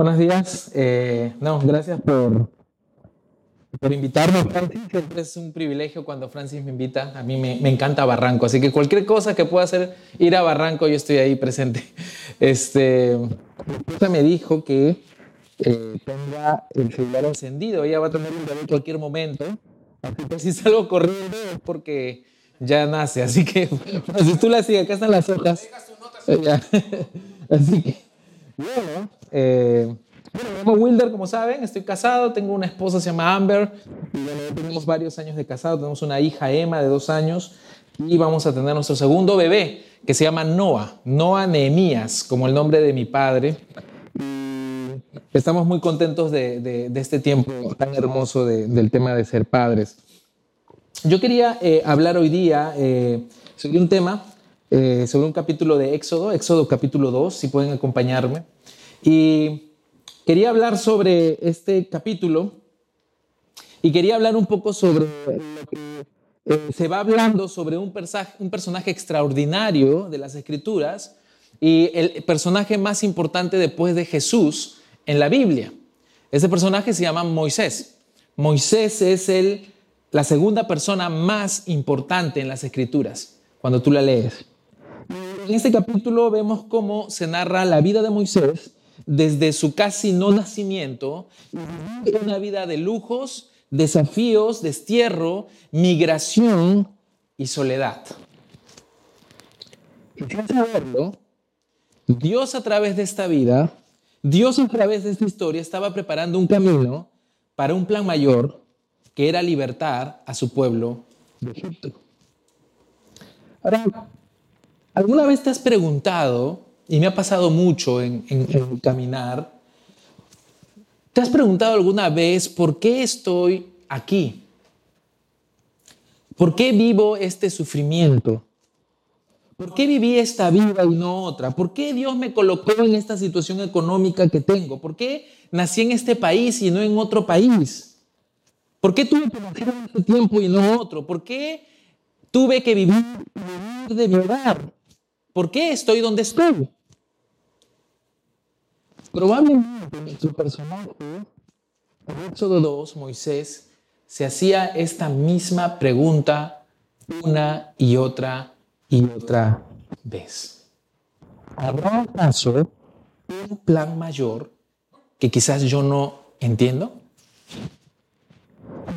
Buenos días. Eh, no, gracias por, por invitarme, Francis. Siempre es un privilegio cuando Francis me invita. A mí me, me, encanta Barranco, así que cualquier cosa que pueda hacer ir a Barranco, yo estoy ahí presente. Este, mi esposa me dijo que eh, tenga el celular encendido. Ella va a tener un bebé en cualquier momento. Así que si salgo corriendo es porque ya nace. Así que, si tú la sigues, acá están las hojas. Así que, bueno, eh, bueno, me llamo Wilder, como saben, estoy casado, tengo una esposa, se llama Amber, y bueno, tenemos varios años de casado, tenemos una hija, Emma, de dos años, y vamos a tener nuestro segundo bebé, que se llama Noah, Noah Nehemías, como el nombre de mi padre. Y estamos muy contentos de, este tiempo tan hermoso de, del tema de ser padres. Yo quería eh, hablar hoy día eh, sobre un tema, eh, sobre un capítulo de Éxodo, Éxodo capítulo 2, si pueden acompañarme. Y quería hablar sobre este capítulo y quería hablar un poco sobre lo que eh, se va hablando sobre un, un personaje extraordinario de las Escrituras y el personaje más importante después de Jesús en la Biblia. Ese personaje se llama Moisés. Moisés es el, la segunda persona más importante en las Escrituras, cuando tú la lees. En este capítulo vemos cómo se narra la vida de Moisés desde su casi no nacimiento, una vida de lujos, desafíos, destierro, migración y soledad. Y sin saberlo, Dios a través de esta vida, Dios a través de esta historia estaba preparando un camino para un plan mayor que era libertar a su pueblo de Egipto. Ahora, ¿alguna vez te has preguntado y me ha pasado mucho en, caminar. ¿Te has preguntado alguna vez por qué estoy aquí? ¿Por qué vivo este sufrimiento? ¿Por qué viví esta vida y no otra? ¿Por qué Dios me colocó en esta situación económica que tengo? ¿Por qué nací en este país y no en otro país? ¿Por qué tuve que nacer en este tiempo y no otro? ¿Por qué tuve que vivir, de mi? ¿Por qué estoy donde estoy? Probablemente nuestro personaje, en Éxodo 2, Moisés, se hacía esta misma pregunta una y otra y otra vez. ¿Habrá acaso un plan mayor que quizás yo no entiendo?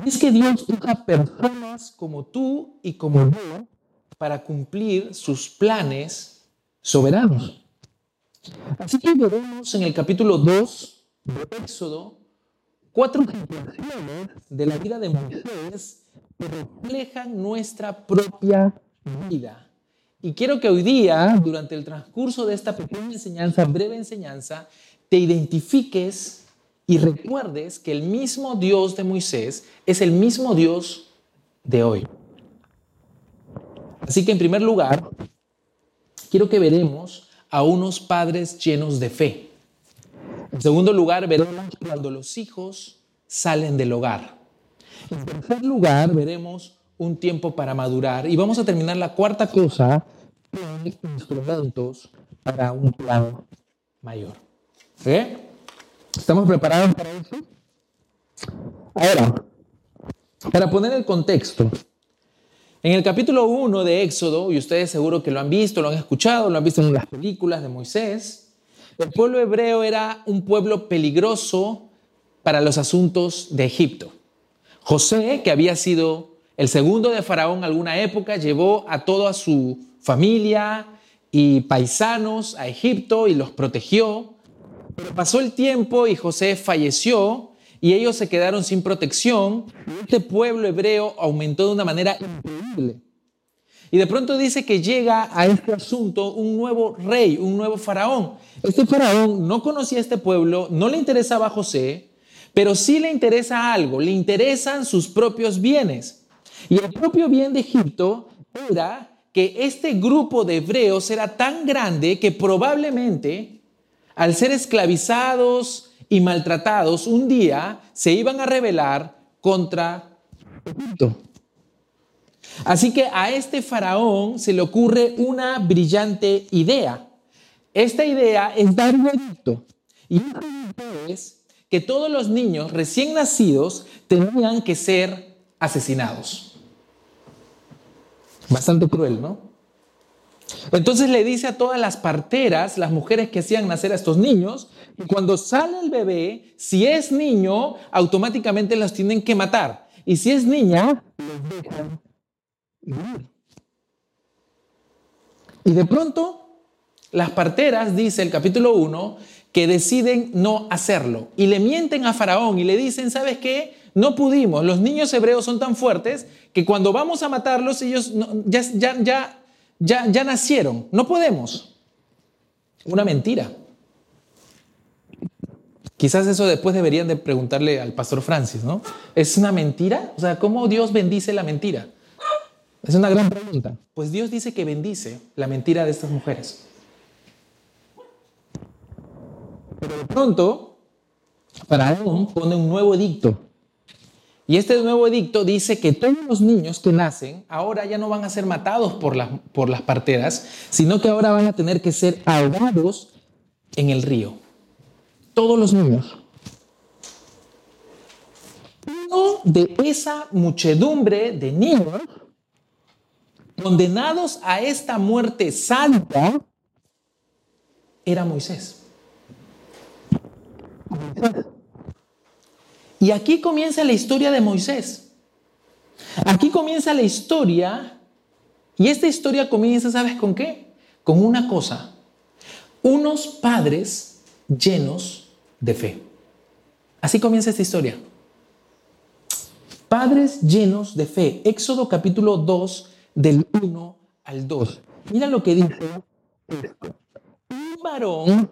Es que Dios usa personas como tú y como yo para cumplir sus planes soberanos. Así que veremos en el capítulo 2 de Éxodo cuatro situaciones de la vida de Moisés que reflejan nuestra propia vida. Y quiero que hoy día, durante el transcurso de esta pequeña enseñanza, breve enseñanza, te identifiques y recuerdes que el mismo Dios de Moisés es el mismo Dios de hoy. Así que en primer lugar, quiero que veremos a unos padres llenos de fe. En segundo lugar, veremos cuando los hijos salen del hogar. En tercer lugar, veremos un tiempo para madurar. Y vamos a terminar la cuarta cosa con instrumentos para un plan mayor. ¿Eh? ¿Estamos preparados para eso? Ahora, para poner el contexto, en el capítulo 1 de Éxodo, y ustedes seguro que lo han visto, lo han escuchado, lo han visto en las películas de Moisés, el pueblo hebreo era un pueblo peligroso para los asuntos de Egipto. José, que había sido el segundo de Faraón alguna época, llevó a toda su familia y paisanos a Egipto y los protegió. Pero pasó el tiempo y José falleció y ellos se quedaron sin protección. Este pueblo hebreo aumentó de una manera increíble. Y de pronto dice que llega a este asunto un nuevo rey, un nuevo faraón. Este faraón no conocía a este pueblo, no le interesaba a José, pero sí le interesa algo, le interesan sus propios bienes. Y el propio bien de Egipto era que este grupo de hebreos era tan grande que probablemente al ser esclavizados, y maltratados un día se iban a rebelar contra Egipto. Así que a este faraón se le ocurre una brillante idea. Esta idea es dar un edicto. Y es que todos los niños recién nacidos tenían que ser asesinados. Bastante cruel, ¿no? Entonces le dice a todas las parteras, las mujeres que hacían nacer a estos niños, que cuando sale el bebé, si es niño, automáticamente los tienen que matar. Y si es niña, los dejan Y de pronto, las parteras, dice el capítulo 1, que deciden no hacerlo. Y le mienten a Faraón y le dicen, ¿sabes qué? No pudimos. Los niños hebreos son tan fuertes que cuando vamos a matarlos, ellos ya, ya, ya ya, ya nacieron, no podemos. Una mentira. Quizás eso después deberían de preguntarle al pastor Francis, ¿no? ¿Es una mentira? O sea, ¿cómo Dios bendice la mentira? Es una gran pregunta. Pues Dios dice que bendice la mentira de estas mujeres. Pero de pronto, Faraón pone un nuevo edicto y este nuevo edicto dice que todos los niños que nacen ahora ya no van a ser matados por las, por las parteras, sino que ahora van a tener que ser ahogados en el río. Todos los niños. Uno de esa muchedumbre de niños condenados a esta muerte santa era Moisés. Moisés. Y aquí comienza la historia de Moisés. Aquí comienza la historia y esta historia comienza, ¿sabes con qué? Con una cosa. Unos padres llenos de fe. Así comienza esta historia. Padres llenos de fe. Éxodo capítulo 2 del 1 al 2. Mira lo que dice Un varón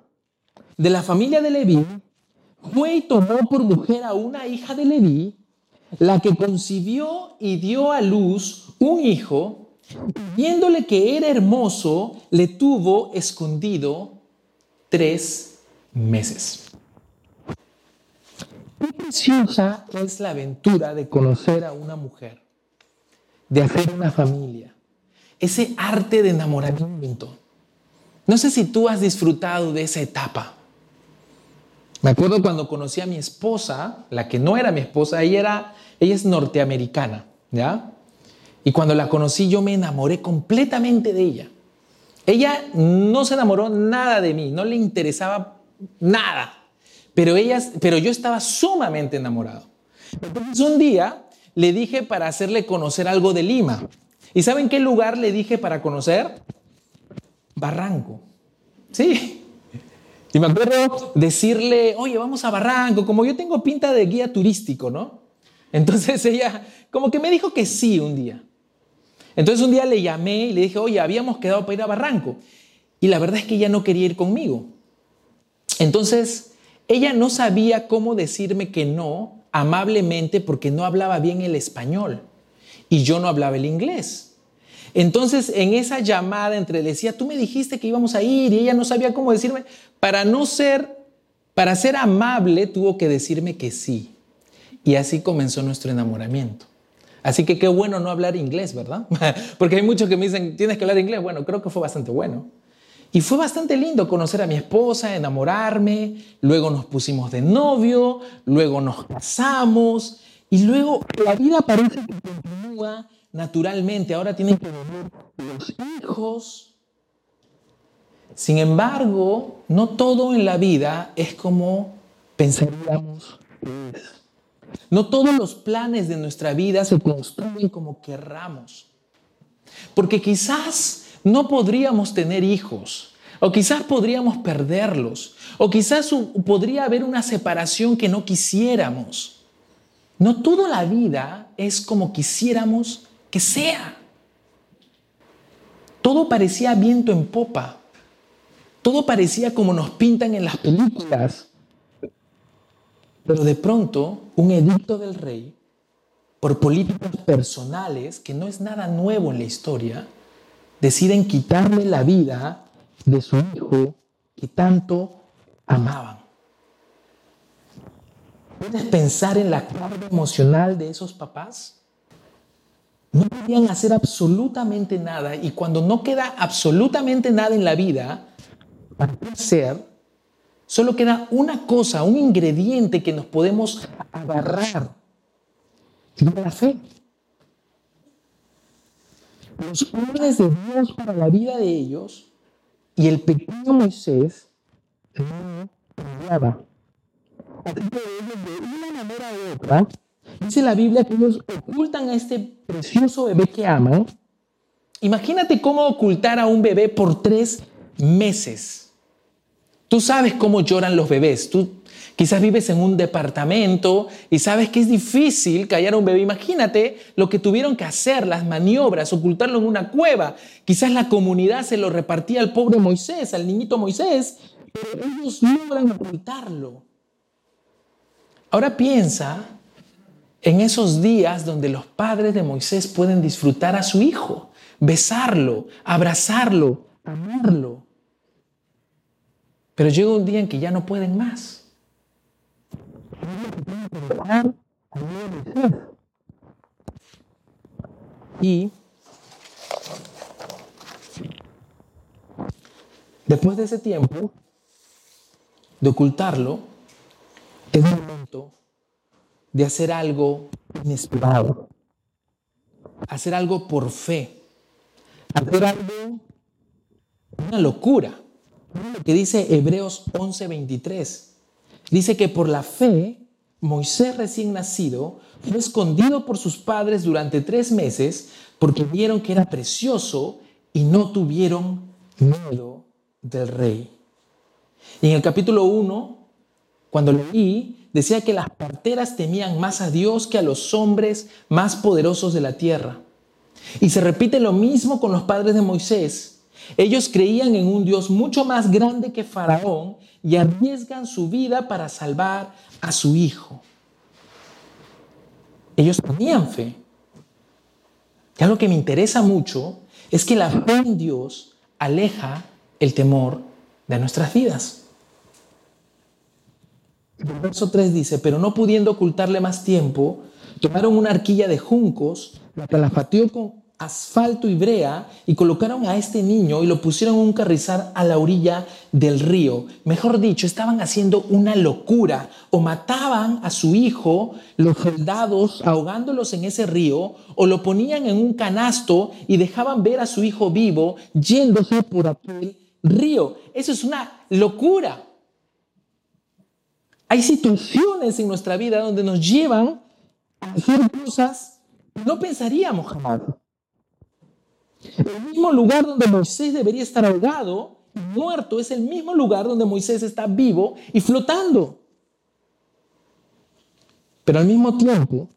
de la familia de Leví fue y tomó por mujer a una hija de Leví, la que concibió y dio a luz un hijo, viéndole que era hermoso, le tuvo escondido tres meses. Qué preciosa es la aventura de conocer a una mujer, de hacer una familia, ese arte de enamoramiento. No sé si tú has disfrutado de esa etapa me acuerdo cuando conocí a mi esposa, la que no era mi esposa, ella, era, ella es norteamericana, ¿ya? Y cuando la conocí yo me enamoré completamente de ella. Ella no se enamoró nada de mí, no le interesaba nada, pero, ella, pero yo estaba sumamente enamorado. Entonces un día le dije para hacerle conocer algo de Lima. ¿Y saben qué lugar le dije para conocer? Barranco. Sí, y me acuerdo decirle, oye, vamos a Barranco, como yo tengo pinta de guía turístico, ¿no? Entonces ella como que me dijo que sí un día. Entonces un día le llamé y le dije, oye, habíamos quedado para ir a Barranco. Y la verdad es que ella no quería ir conmigo. Entonces ella no sabía cómo decirme que no amablemente porque no hablaba bien el español y yo no hablaba el inglés. Entonces, en esa llamada entre decía, tú me dijiste que íbamos a ir y ella no sabía cómo decirme, para no ser, para ser amable, tuvo que decirme que sí. Y así comenzó nuestro enamoramiento. Así que qué bueno no hablar inglés, ¿verdad? Porque hay muchos que me dicen, tienes que hablar inglés. Bueno, creo que fue bastante bueno. Y fue bastante lindo conocer a mi esposa, enamorarme, luego nos pusimos de novio, luego nos casamos y luego la vida parece que continúa naturalmente, ahora tienen que venir los hijos. Sin embargo, no todo en la vida es como pensaríamos No todos los planes de nuestra vida se construyen como querramos. Porque quizás no podríamos tener hijos, o quizás podríamos perderlos, o quizás podría haber una separación que no quisiéramos. No toda la vida es como quisiéramos que sea. Todo parecía viento en popa. Todo parecía como nos pintan en las películas. Pero de pronto, un edicto del rey, por políticas personales, que no es nada nuevo en la historia, deciden quitarle la vida de su hijo que tanto amaban. ¿Puedes pensar en la carga emocional de esos papás? No podían hacer absolutamente nada y cuando no queda absolutamente nada en la vida para hacer, Solo queda una cosa, un ingrediente que nos podemos agarrar. la fe. Los planes de Dios para la vida de ellos y el pequeño Moisés no ellos de una manera u otra, dice la Biblia que ellos ocultan a este precioso bebé que aman. Imagínate cómo ocultar a un bebé por tres meses. Tú sabes cómo lloran los bebés. Tú quizás vives en un departamento y sabes que es difícil callar a un bebé. Imagínate lo que tuvieron que hacer, las maniobras, ocultarlo en una cueva. Quizás la comunidad se lo repartía al pobre Moisés, al niñito Moisés, pero ellos logran ocultarlo. Ahora piensa en esos días donde los padres de Moisés pueden disfrutar a su hijo, besarlo, abrazarlo, amarlo. Pero llega un día en que ya no pueden más. Y después de ese tiempo de ocultarlo, es momento de hacer algo inesperado, hacer algo por fe, hacer algo, una locura. Lo que dice Hebreos 11:23. Dice que por la fe, Moisés recién nacido fue escondido por sus padres durante tres meses porque vieron que era precioso y no tuvieron miedo del rey. Y en el capítulo 1, cuando leí, decía que las parteras temían más a Dios que a los hombres más poderosos de la tierra. Y se repite lo mismo con los padres de Moisés. Ellos creían en un Dios mucho más grande que Faraón y arriesgan su vida para salvar a su hijo. Ellos tenían fe. Y algo que me interesa mucho es que la fe en Dios aleja el temor de nuestras vidas. El verso 3 dice, pero no pudiendo ocultarle más tiempo, tomaron una arquilla de juncos, la calafateó con asfalto y brea y colocaron a este niño y lo pusieron en un carrizal a la orilla del río. Mejor dicho, estaban haciendo una locura o mataban a su hijo los soldados ahogándolos en ese río o lo ponían en un canasto y dejaban ver a su hijo vivo yéndose por aquel río. Eso es una locura. Hay situaciones en nuestra vida donde nos llevan a hacer cosas que no pensaríamos jamás. El mismo lugar donde Moisés debería estar ahogado muerto es el mismo lugar donde Moisés está vivo y flotando. Pero al mismo tiempo,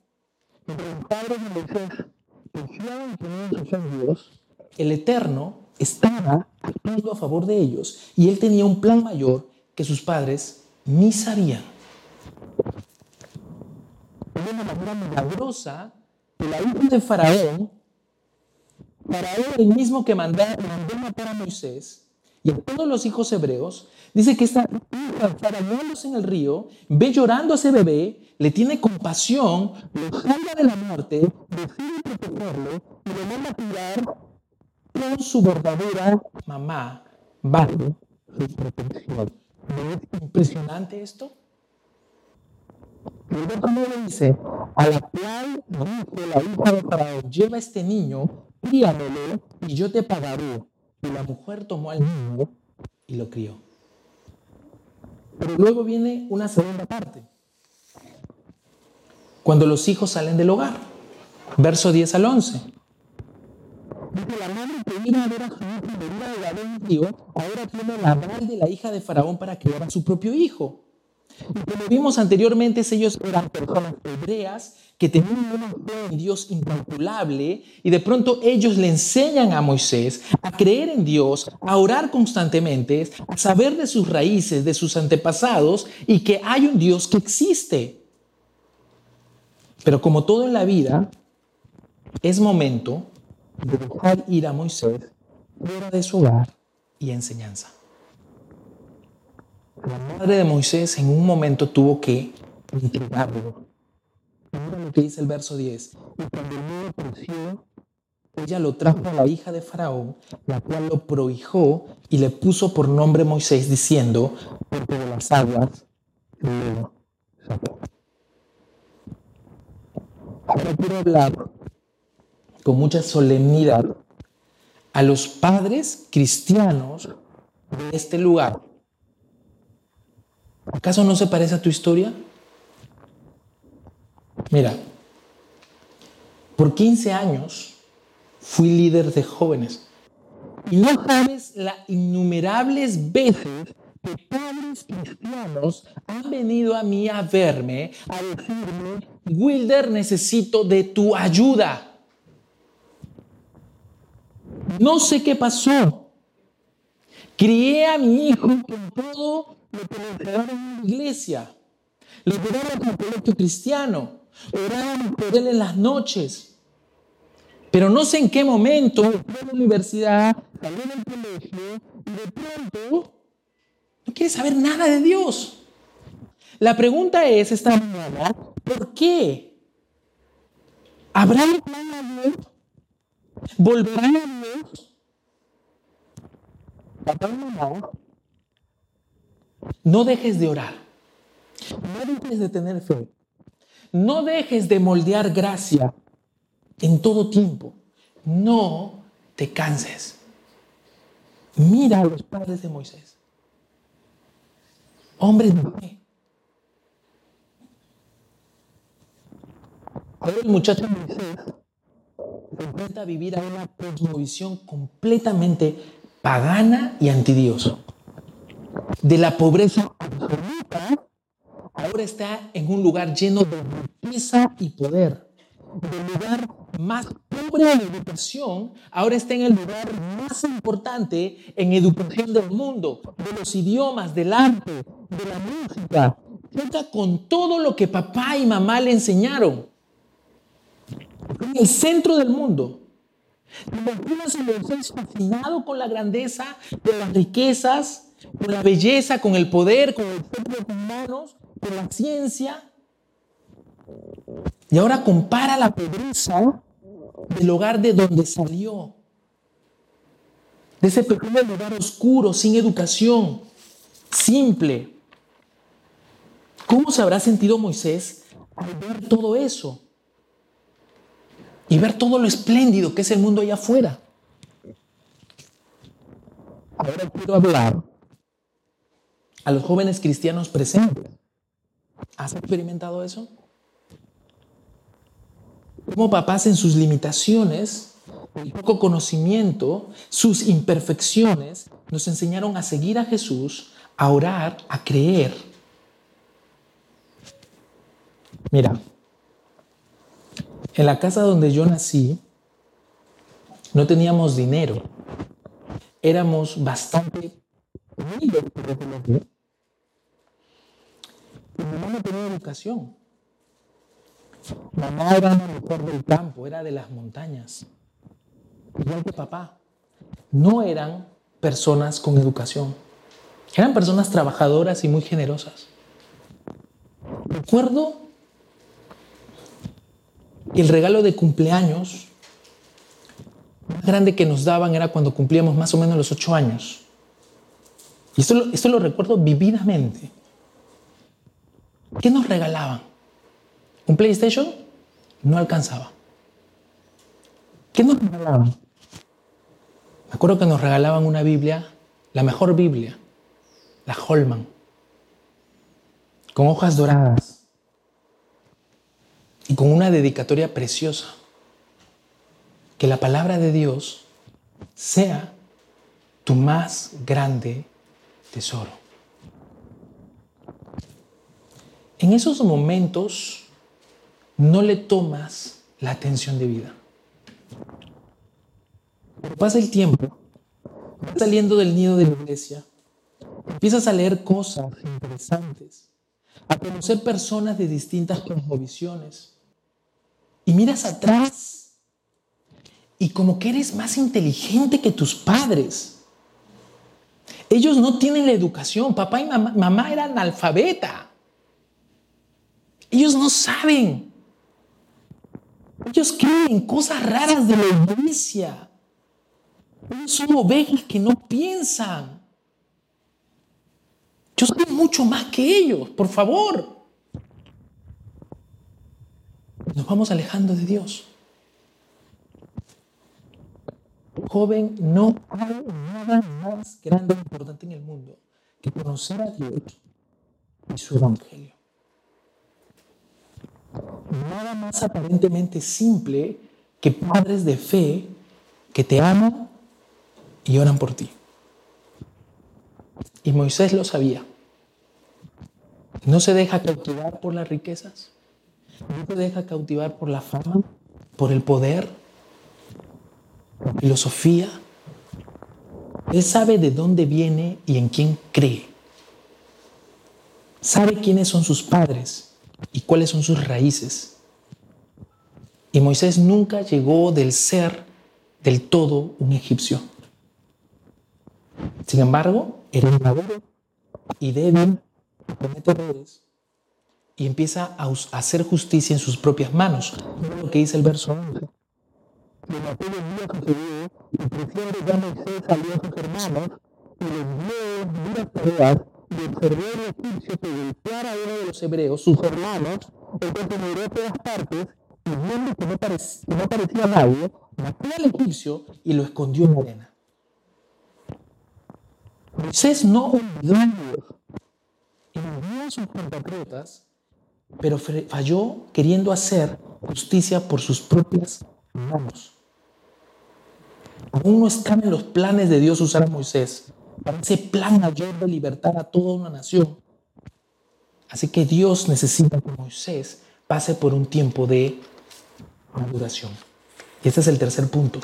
el padre de Moisés confiaban en Dios, el Eterno estaba actuando a favor de ellos y él tenía un plan mayor que sus padres ni sabían. De una manera milagrosa, que la hija de Faraón, Faraón el mismo que mandó, mandó matar a Moisés y a todos los hijos hebreos, dice que hija faraónos en el río, ve llorando a ese bebé, le tiene compasión, lo salva de la muerte, decide protegerlo y lo manda a tirar con su verdadera mamá bajo su protección. ¿No es impresionante esto? El verso 9 dice, a la cual la hija de Faraón, lleva este niño, críamelo y yo te pagaré. Y la mujer tomó al niño y lo crió. Pero luego viene una segunda parte. Cuando los hijos salen del hogar. Verso 10 al 11. Dice la madre que vino a ver a su hijo de de río, ahora tiene la madre de la hija de Faraón para criar a su propio hijo. Como vimos anteriormente, ellos eran personas hebreas que tenían una fe en Dios incalculable y de pronto ellos le enseñan a Moisés a creer en Dios, a orar constantemente, a saber de sus raíces, de sus antepasados y que hay un Dios que existe. Pero como todo en la vida, es momento de dejar ir a Moisés fuera de su hogar y enseñanza. La madre de Moisés en un momento tuvo que entregarlo. Mira lo que dice el verso 10. Y cuando el niño creció, ella lo trajo a la hija de Faraón, la cual lo prohijó y le puso por nombre Moisés, diciendo, porque de las aguas lo sacó. Ahora quiero hablar con mucha solemnidad a los padres cristianos de este lugar. ¿Acaso no se parece a tu historia? Mira, por 15 años fui líder de jóvenes. Y no sabes las innumerables veces que padres cristianos han venido a mí a verme, a decirme, Wilder, necesito de tu ayuda. No sé qué pasó. Crié a mi hijo con todo le entregaron en la iglesia. Le llevaron con colegio cristiano. Orábamos por él en las noches. Pero no sé en qué momento, fue a la universidad, salió del colegio y de pronto no quiere saber nada de Dios. La pregunta es esta mañana, ¿por qué? ¿Habrá plan a Dios? ¿Volverán a Dios? Papá y mamá, no dejes de orar. No dejes de tener fe. No dejes de moldear gracia en todo tiempo. No te canses. Mira a los padres de Moisés. Hombres de fe. Ahora el muchacho Moisés se enfrenta a vivir a una cosmovisión completamente pagana y antidios. De la pobreza absoluta, ahora está en un lugar lleno de riqueza y poder del lugar más pobre en educación, ahora está en el lugar más importante en educación del mundo, de los idiomas, del arte, de la música. Cuenta con todo lo que papá y mamá le enseñaron. En el centro del mundo. Imaginas a fascinado con la grandeza, con las riquezas, con la belleza, con el poder, con centro de humanos, con la ciencia. Y ahora compara la pobreza del hogar de donde salió. De ese pequeño lugar oscuro, sin educación, simple. ¿Cómo se habrá sentido Moisés al ver todo eso? Y ver todo lo espléndido que es el mundo allá afuera. Ahora quiero hablar a los jóvenes cristianos presentes. ¿Has experimentado eso? Como papás en sus limitaciones, el poco conocimiento, sus imperfecciones, nos enseñaron a seguir a Jesús, a orar, a creer. Mira, en la casa donde yo nací, no teníamos dinero. Éramos bastante humildes, por decirlo así. Y mi mamá no tenía educación. Mamá era una mujer del campo, era de las montañas. Igual que papá. No eran personas con educación. Eran personas trabajadoras y muy generosas. Recuerdo que el regalo de cumpleaños más grande que nos daban era cuando cumplíamos más o menos los ocho años. Y esto esto lo recuerdo vividamente. ¿Qué nos regalaban? Un PlayStation no alcanzaba. ¿Qué nos regalaban? Me acuerdo que nos regalaban una Biblia, la mejor Biblia, la Holman, con hojas doradas y con una dedicatoria preciosa. Que la palabra de Dios sea tu más grande tesoro. En esos momentos no le tomas la atención de vida. Pasa el tiempo, vas saliendo del nido de la iglesia, empiezas a leer cosas interesantes, a conocer personas de distintas cosmovisiones, y miras atrás y como que eres más inteligente que tus padres. Ellos no tienen la educación, papá y mamá, mamá eran analfabeta. Ellos no saben. Ellos creen cosas raras de la iglesia. Ellos son ovejas que no piensan. Yo soy mucho más que ellos, por favor. Nos vamos alejando de Dios. Joven, no hay nada más grande e importante en el mundo que conocer a Dios y su evangelio. Nada más aparentemente simple que padres de fe que te aman y oran por ti. Y Moisés lo sabía. No se deja cautivar por las riquezas. No se deja cautivar por la fama, por el poder, por filosofía. Él sabe de dónde viene y en quién cree. Sabe quiénes son sus padres y cuáles son sus raíces. Y Moisés nunca llegó del ser del todo un egipcio. Sin embargo, era inmaduro y débil, comete errores y empieza a hacer justicia en sus propias manos. Mira lo que dice el verso 11. Y en aquel día sucedió que creciendo ya Moisés salió a sus hermanos y les dio duras tareas y observó el egipcio que golpeara a uno de los hebreos, sus hermanos, en cuanto miró todas partes y viendo que no, que no parecía nadie, mató al egipcio y lo escondió en la arena. Moisés no olvidó a Dios, envió a sus compatriotas, pero falló queriendo hacer justicia por sus propias manos. Aún no están en los planes de Dios usar a Moisés para ese plan mayor de libertar a toda una nación. Así que Dios necesita que Moisés pase por un tiempo de maduración. Y este es el tercer punto,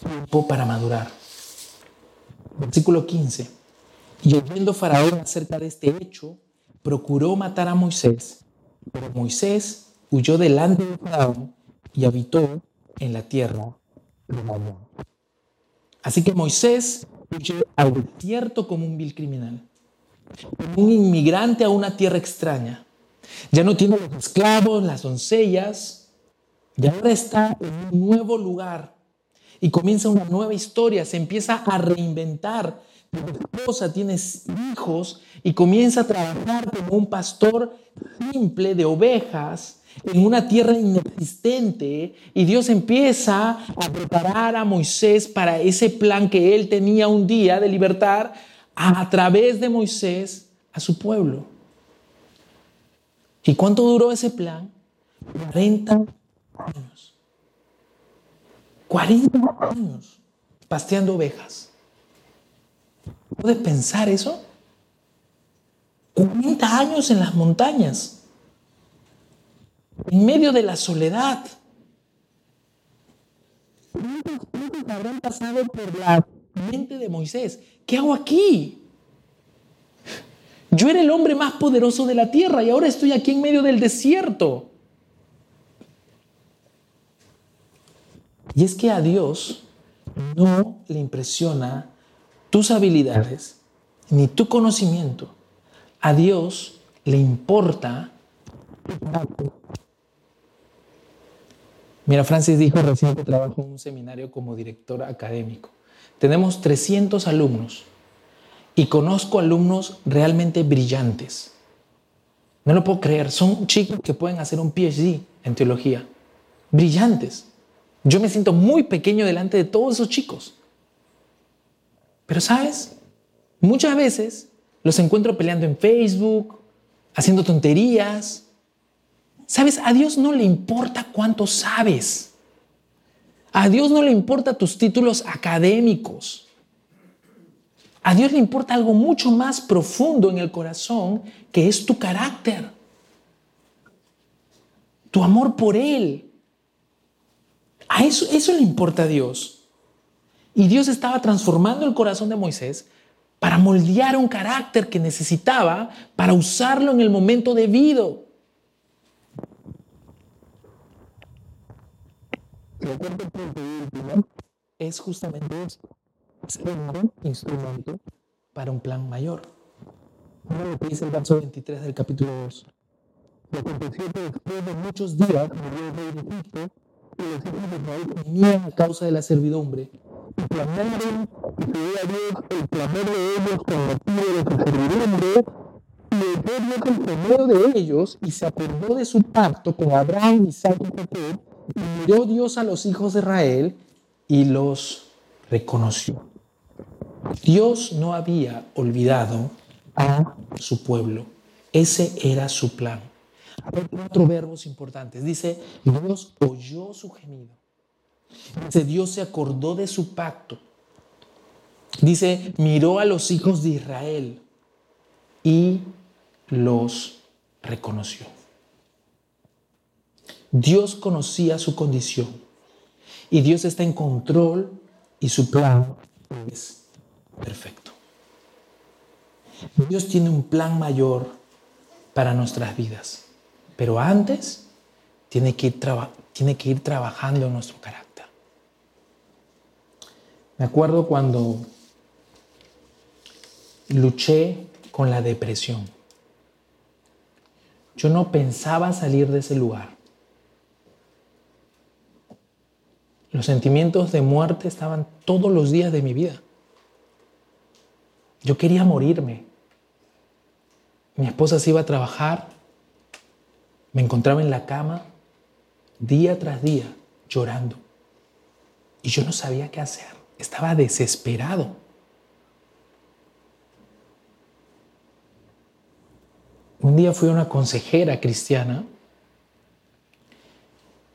tiempo para madurar. Versículo 15. Y oyendo Faraón acerca de este hecho, procuró matar a Moisés, pero Moisés huyó delante de Faraón y habitó en la tierra de Madián. Así que Moisés al desierto como un vil criminal, como un inmigrante a una tierra extraña. Ya no tiene los esclavos, las doncellas, y ahora está en un nuevo lugar y comienza una nueva historia, se empieza a reinventar. Tiene esposa, tiene hijos y comienza a trabajar como un pastor simple de ovejas en una tierra inexistente y Dios empieza a preparar a Moisés para ese plan que él tenía un día de libertar a través de Moisés a su pueblo. ¿Y cuánto duró ese plan? 40 años. 40 años pasteando ovejas. ¿Puedes pensar eso? 40 años en las montañas en medio de la soledad. ¿Cuántos habrán pasado por la mente de Moisés? ¿Qué hago aquí? Yo era el hombre más poderoso de la tierra y ahora estoy aquí en medio del desierto. Y es que a Dios no le impresiona tus habilidades ni tu conocimiento. A Dios le importa Mira, Francis dijo recién que trabajo en un seminario como director académico. Tenemos 300 alumnos y conozco alumnos realmente brillantes. No lo puedo creer, son chicos que pueden hacer un PhD en teología. Brillantes. Yo me siento muy pequeño delante de todos esos chicos. Pero sabes, muchas veces los encuentro peleando en Facebook, haciendo tonterías, Sabes, a Dios no le importa cuánto sabes. A Dios no le importa tus títulos académicos. A Dios le importa algo mucho más profundo en el corazón, que es tu carácter, tu amor por Él. A eso, eso le importa a Dios. Y Dios estaba transformando el corazón de Moisés para moldear un carácter que necesitaba para usarlo en el momento debido. El cuarto punto y último es justamente esto. Un instrumento para un plan mayor. Mira lo que dice el verso 23 del capítulo 2. Y aconteció que después de muchos días murió el rey de Egipto que los hijos de Israel temían a causa de la servidumbre y clamaron y pidió a Dios el clamor de ellos con motivo de su servidumbre y oyó Dios el clamor de ellos y se acordó de su pacto con Abraham, Isaac y Jacob y miró Dios a los hijos de Israel y los reconoció. Dios no había olvidado a su pueblo. Ese era su plan. Cuatro verbos importantes. Dice, Dios oyó su gemido. Dice, Dios se acordó de su pacto. Dice, miró a los hijos de Israel y los reconoció. Dios conocía su condición y Dios está en control y su plan es perfecto. Dios tiene un plan mayor para nuestras vidas, pero antes tiene que ir, trabajando en nuestro carácter. Me acuerdo cuando luché con la depresión. Yo no pensaba salir de ese lugar. Los sentimientos de muerte estaban todos los días de mi vida. Yo quería morirme. Mi esposa se iba a trabajar, me encontraba en la cama día tras día llorando. Y yo no sabía qué hacer. Estaba desesperado. Un día fui a una consejera cristiana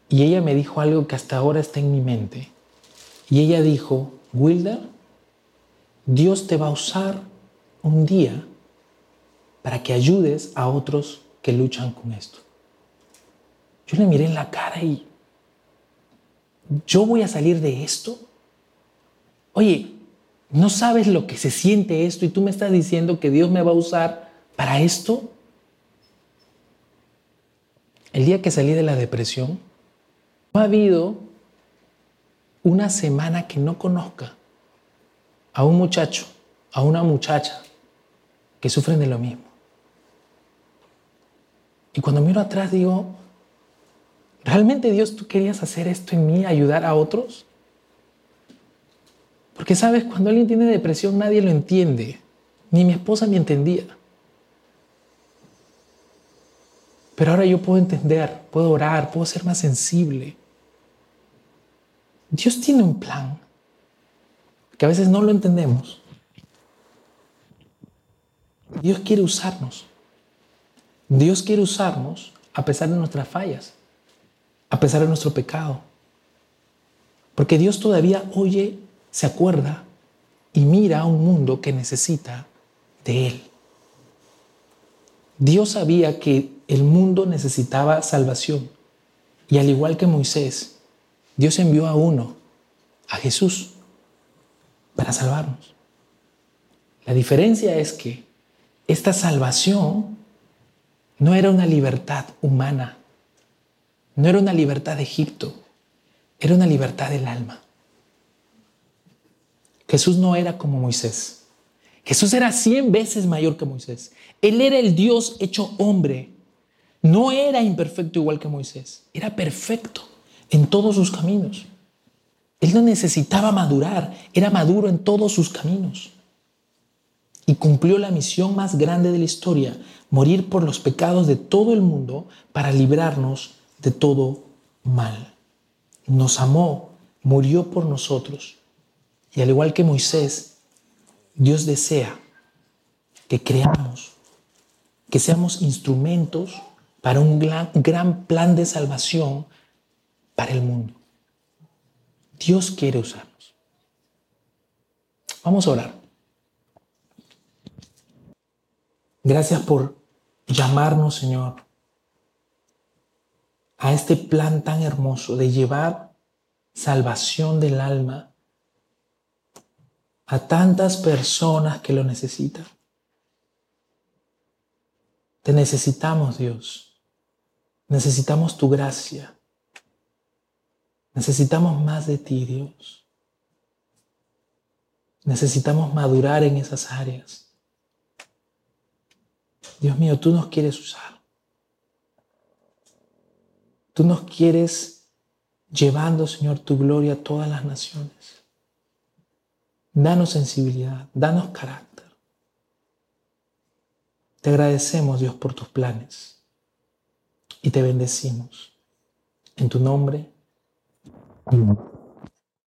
y ella me dijo algo que hasta ahora está en mi mente. Y ella dijo, Wilder, Dios te va a usar un día para que ayudes a otros que luchan con esto. Yo le miré en la cara y yo voy a salir de esto. Oye, ¿no sabes lo que se siente esto y tú me estás diciendo que Dios me va a usar para esto? El día que salí de la depresión, no ha habido una semana que no conozca a un muchacho, a una muchacha que sufren de lo mismo. Y cuando miro atrás digo, ¿realmente Dios tú querías hacer esto en mí, ayudar a otros? Porque sabes, cuando alguien tiene depresión nadie lo entiende. Ni mi esposa me entendía. Pero ahora yo puedo entender, puedo orar, puedo ser más sensible. Dios tiene un plan que a veces no lo entendemos. Dios quiere usarnos. Dios quiere usarnos a pesar de nuestras fallas, a pesar de nuestro pecado. Porque Dios todavía oye, se acuerda y mira a un mundo que necesita de Él. Dios sabía que el mundo necesitaba salvación. Y al igual que Moisés, Dios envió a uno, a Jesús, para salvarnos. La diferencia es que esta salvación no era una libertad humana, no era una libertad de Egipto, era una libertad del alma. Jesús no era como Moisés. Jesús era cien veces mayor que Moisés. Él era el Dios hecho hombre. No era imperfecto igual que Moisés. Era perfecto en todos sus caminos. Él no necesitaba madurar, era maduro en todos sus caminos. Y cumplió la misión más grande de la historia, morir por los pecados de todo el mundo para librarnos de todo mal. Nos amó, murió por nosotros. Y al igual que Moisés, Dios desea que creamos, que seamos instrumentos para un gran, plan de salvación para el mundo. Dios quiere usarnos. Vamos a orar. Gracias por llamarnos, Señor, a este plan tan hermoso de llevar salvación del alma a tantas personas que lo necesitan. Te necesitamos, Dios. Necesitamos tu gracia. Necesitamos más de ti, Dios. Necesitamos madurar en esas áreas. Dios mío, tú nos quieres usar. Tú nos quieres llevando, Señor, tu gloria a todas las naciones. Danos sensibilidad, danos carácter. Te agradecemos, Dios, por tus planes y te bendecimos. En tu nombre. Mm-hmm.